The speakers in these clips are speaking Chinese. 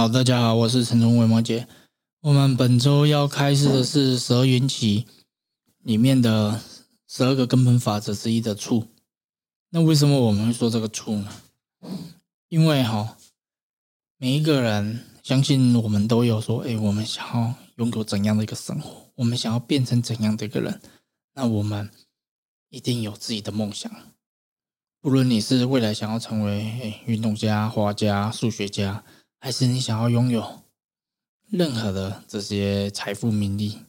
好，大家好，我是陈忠伟摩羯。我们本周要开始的是十二缘起里面的十二个根本法则之一的处。那为什么我们会说这个处呢？因为哈，每一个人相信我们都有说，哎，我们想要拥有怎样的一个生活，我们想要变成怎样的一个人，那我们一定有自己的梦想。不论你是未来想要成为运动家、画家、数学家，还是你想要拥有任何的这些财富、名利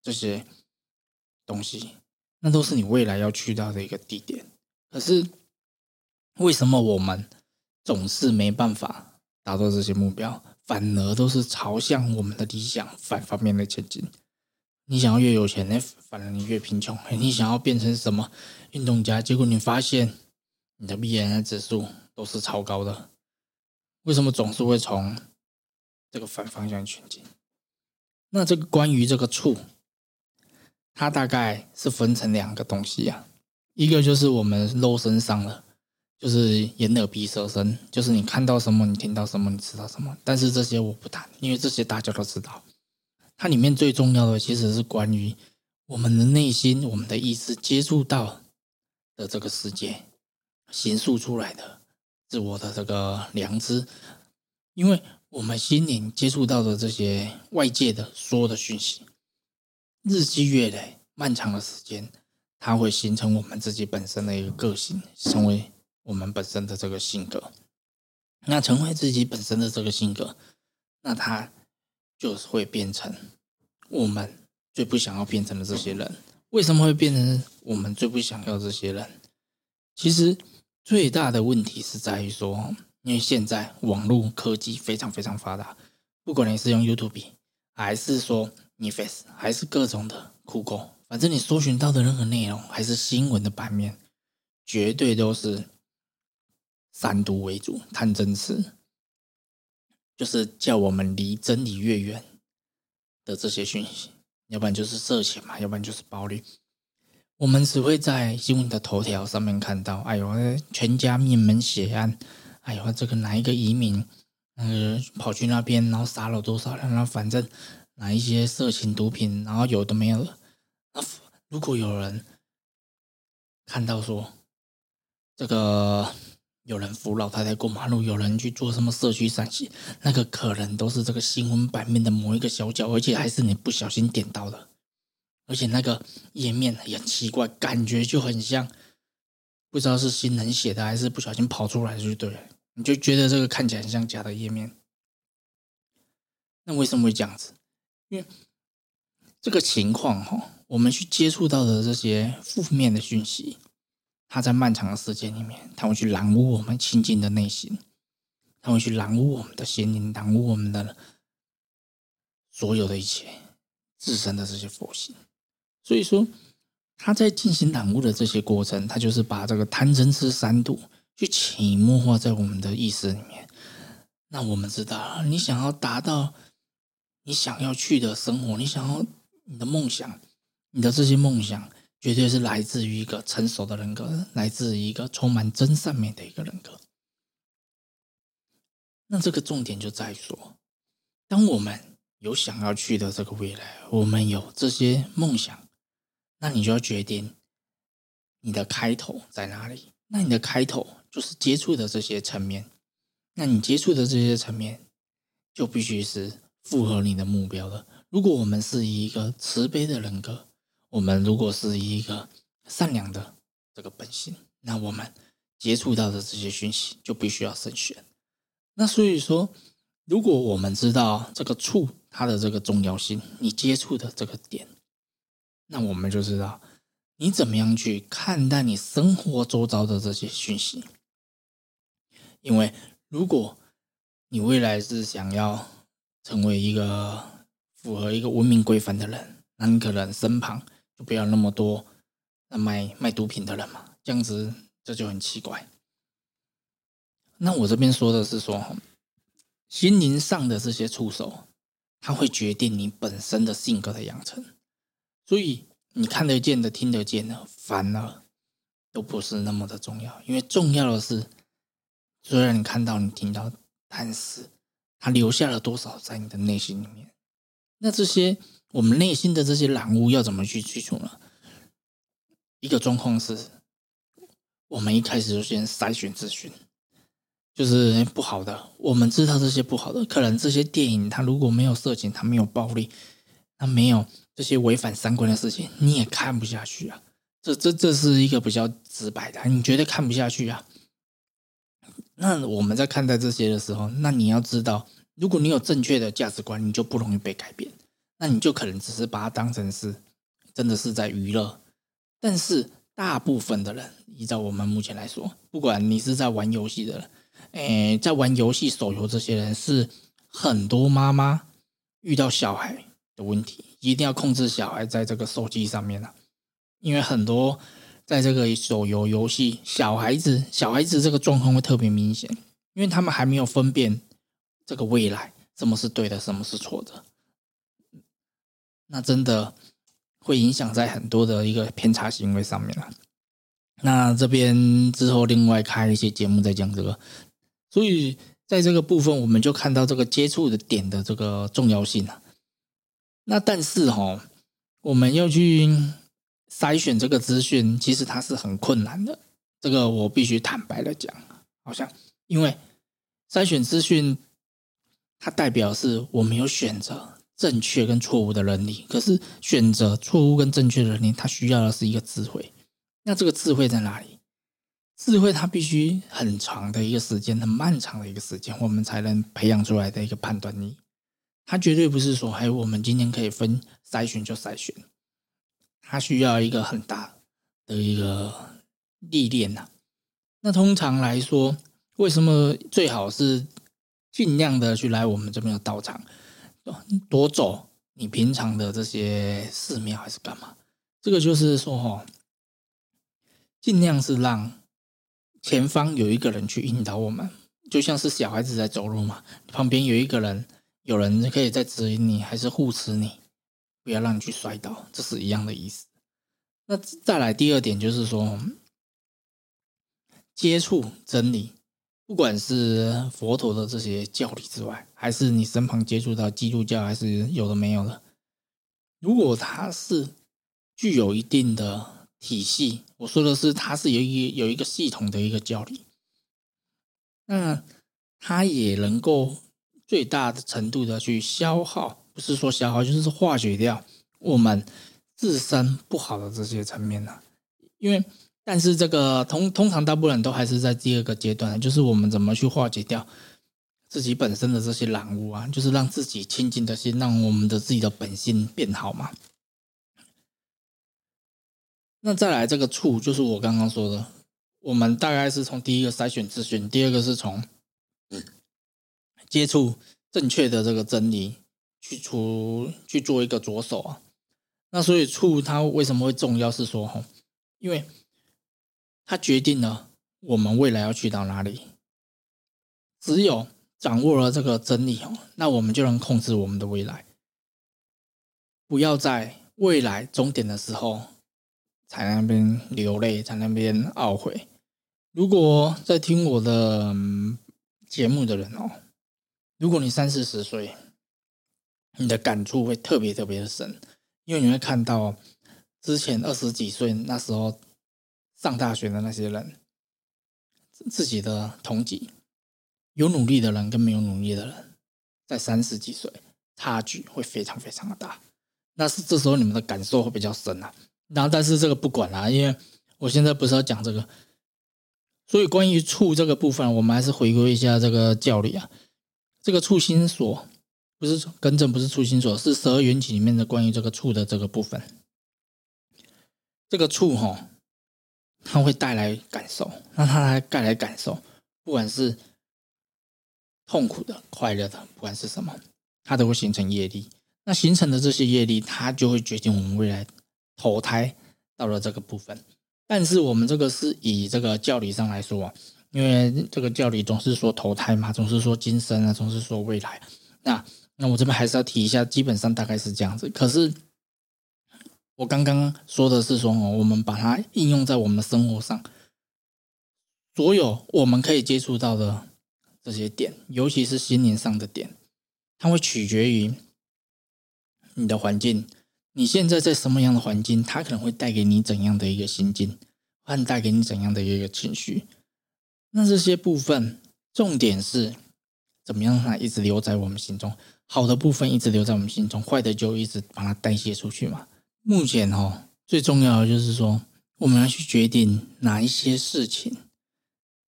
这些东西，那都是你未来要去到的一个地点。可是，为什么我们总是没办法达到这些目标，反而都是朝向我们的理想反方面的前进？你想要越有钱，那反而你越贫穷。你想要变成什么运动家，结果你发现。你的 B M I 指数都是超高的，为什么总是会从这个反方向前进？那这个关于这个处，它大概是分成两个东西啊，一个就是我们肉身上的，就是眼耳鼻舌身，就是你看到什么，你听到什么，你知道什么。但是这些我不谈，因为这些大家都知道。它里面最重要的其实是关于我们的内心、我们的意识接触到的这个世界。形塑出来的自我的这个良知，因为我们心灵接触到的这些外界的所有的讯息，日积月累，漫长的时间，它会形成我们自己本身的一个个性，成为我们本身的这个性格。那成为自己本身的这个性格，那它就是会变成我们最不想要变成的这些人。为什么会变成我们最不想要这些人？其实。最大的问题是在于说，因为现在网络科技非常非常发达，不管你是用 YouTube，还是说你 Face，还是各种的酷狗，反正你搜寻到的任何内容，还是新闻的版面，绝对都是三毒为主，探真词，就是叫我们离真理越远的这些讯息，要不然就是色情嘛，要不然就是暴力。我们只会在新闻的头条上面看到，哎呦，全家灭门血案，哎呦，这个哪一个移民，呃，跑去那边，然后杀了多少人，然后反正哪一些色情毒品，然后有的没有了。那如果有人看到说，这个有人扶老太太过马路，有人去做什么社区散息，那个可能都是这个新闻版面的某一个小角，而且还是你不小心点到的。而且那个页面也很奇怪，感觉就很像，不知道是新人写的还是不小心跑出来的，就对了。你就觉得这个看起来很像假的页面。那为什么会这样子？因为这个情况哈，我们去接触到的这些负面的讯息，它在漫长的时间里面，它会去染污我们清净的内心，它会去染污我们的心灵，染污我们的所有的一切自身的这些佛性。所以说，他在进行染污的这些过程，他就是把这个贪嗔痴三毒去潜移默化在我们的意识里面。那我们知道，你想要达到你想要去的生活，你想要你的梦想，你的这些梦想，绝对是来自于一个成熟的人格，来自于一个充满真善美的一个人格。那这个重点就在说，当我们有想要去的这个未来，我们有这些梦想。那你就要决定你的开头在哪里。那你的开头就是接触的这些层面。那你接触的这些层面就必须是符合你的目标的。如果我们是一个慈悲的人格，我们如果是一个善良的这个本性，那我们接触到的这些讯息就必须要慎选。那所以说，如果我们知道这个处它的这个重要性，你接触的这个点。那我们就知道你怎么样去看待你生活周遭的这些讯息，因为如果你未来是想要成为一个符合一个文明规范的人，那你可能身旁就不要那么多那卖卖毒品的人嘛，这样子这就很奇怪。那我这边说的是说，心灵上的这些触手，它会决定你本身的性格的养成。所以你看得见的、听得见的，反而都不是那么的重要。因为重要的是，虽然你看到、你听到，但是它留下了多少在你的内心里面？那这些我们内心的这些染污要怎么去去除呢？一个状况是，我们一开始就先筛选资讯，就是不好的，我们知道这些不好的，可能这些电影它如果没有色情，它没有暴力，它没有这些违反三观的事情，你也看不下去啊。这这这是一个比较直白的，你绝对看不下去啊。那我们在看待这些的时候，那你要知道，如果你有正确的价值观，你就不容易被改变。那你就可能只是把它当成是真的是在娱乐。但是大部分的人，依照我们目前来说，不管你是在玩游戏的人，诶，在玩游戏手游这些人，是很多妈妈遇到小孩的问题，一定要控制小孩在这个手机上面了，因为很多。在这个手游游戏，小孩子小孩子这个状况会特别明显，因为他们还没有分辨这个未来什么是对的，什么是错的，那真的会影响在很多的一个偏差行为上面了。那这边之后另外开一些节目再讲这个，所以在这个部分我们就看到这个接触的点的这个重要性了。那但是哈，我们要去。筛选这个资讯，其实它是很困难的。这个我必须坦白的讲，好像因为筛选资讯，它代表是我们有选择正确跟错误的能力。可是选择错误跟正确的能力，它需要的是一个智慧。那这个智慧在哪里？智慧它必须很长的一个时间，很漫长的一个时间，我们才能培养出来的一个判断力。它绝对不是说，哎，我们今天可以分筛选就筛选。它需要一个很大的一个历练呐。那通常来说，为什么最好是尽量的去来我们这边的道场，多走你平常的这些寺庙还是干嘛？这个就是说哈，尽量是让前方有一个人去引导我们，就像是小孩子在走路嘛，旁边有一个人，有人可以在指引你，还是护持你。不要让你去摔倒，这是一样的意思。那再来第二点就是说，接触真理，不管是佛陀的这些教理之外，还是你身旁接触到基督教，还是有的没有的，如果它是具有一定的体系，我说的是它是有一有一个系统的一个教理，那它也能够最大的程度的去消耗。不是说消耗，就是化解掉我们自身不好的这些层面呢。因为，但是这个通通常大部分人都还是在第二个阶段，就是我们怎么去化解掉自己本身的这些染污啊，就是让自己清净的心，让我们的自己的本性变好嘛。那再来这个处，就是我刚刚说的，我们大概是从第一个筛选资讯，第二个是从接触正确的这个真理。去出去做一个着手啊，那所以处它为什么会重要？是说哈，因为它决定了我们未来要去到哪里。只有掌握了这个真理哦，那我们就能控制我们的未来。不要在未来终点的时候才那边流泪，才那边懊悔。如果在听我的节目的人哦，如果你三四十岁。你的感触会特别特别的深，因为你会看到之前二十几岁那时候上大学的那些人，自己的同级有努力的人跟没有努力的人，在三十几岁差距会非常非常的大。那是这时候你们的感受会比较深啊。然后，但是这个不管啦，因为我现在不是要讲这个，所以关于处这个部分，我们还是回归一下这个教理啊，这个处心所。不是根正，不是初心所，是十二缘起里面的关于这个处的这个部分。这个处哈，它会带来感受，那它来带来感受，不管是痛苦的、快乐的，不管是什么，它都会形成业力。那形成的这些业力，它就会决定我们未来投胎到了这个部分。但是我们这个是以这个教理上来说，因为这个教理总是说投胎嘛，总是说今生啊，总是说未来，那。那我这边还是要提一下，基本上大概是这样子。可是我刚刚说的是说哦，我们把它应用在我们的生活上，所有我们可以接触到的这些点，尤其是心灵上的点，它会取决于你的环境。你现在在什么样的环境，它可能会带给你怎样的一个心境，或带给你怎样的一个情绪。那这些部分，重点是怎么样让它一直留在我们心中？好的部分一直留在我们心中，坏的就一直把它代谢出去嘛。目前哦，最重要的就是说，我们要去决定哪一些事情，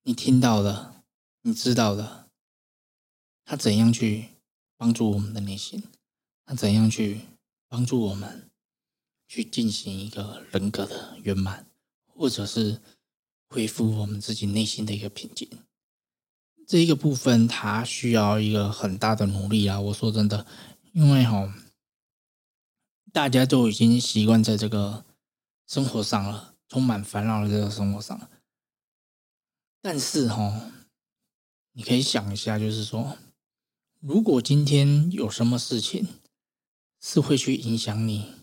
你听到了，你知道了，它怎样去帮助我们的内心，它怎样去。帮助我们去进行一个人格的圆满，或者是恢复我们自己内心的一个平静。这一个部分，它需要一个很大的努力啊！我说真的，因为哈，大家都已经习惯在这个生活上了，充满烦恼的这个生活上。但是哈，你可以想一下，就是说，如果今天有什么事情，是会去影响你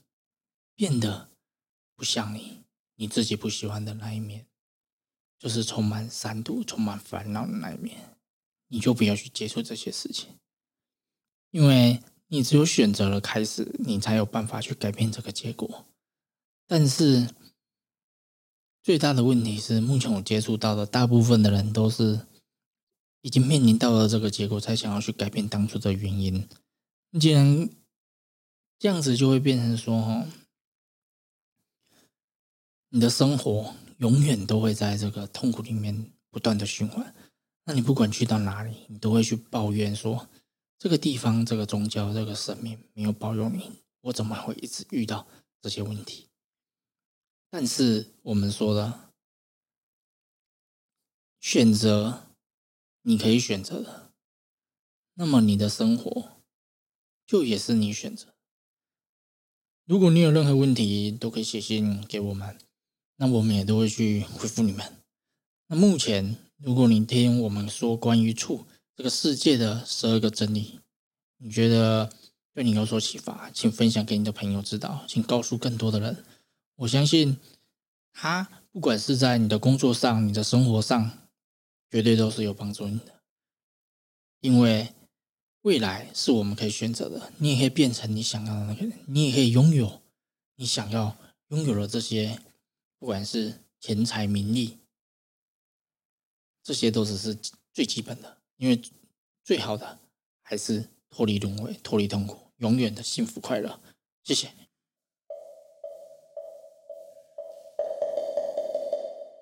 变得不像你你自己不喜欢的那一面，就是充满三毒、充满烦恼的那一面，你就不要去接触这些事情，因为你只有选择了开始，你才有办法去改变这个结果。但是最大的问题是，目前我接触到的大部分的人都是已经面临到了这个结果，才想要去改变当初的原因。既然这样子就会变成说，哈，你的生活永远都会在这个痛苦里面不断的循环。那你不管去到哪里，你都会去抱怨说，这个地方、这个宗教、这个神明没有保佑你，我怎么会一直遇到这些问题？但是我们说的选择，你可以选择的，那么你的生活就也是你选择。如果你有任何问题，都可以写信给我们，那我们也都会去回复你们。那目前，如果你听我们说关于处这个世界的十二个真理，你觉得对你有所启发，请分享给你的朋友知道，请告诉更多的人。我相信他不管是在你的工作上、你的生活上，绝对都是有帮助你的，因为。未来是我们可以选择的，你也可以变成你想要的那个人，你也可以拥有你想要拥有的这些，不管是钱财名利，这些都只是最基本的，因为最好的还是脱离轮回、脱离痛苦，永远的幸福快乐。谢谢。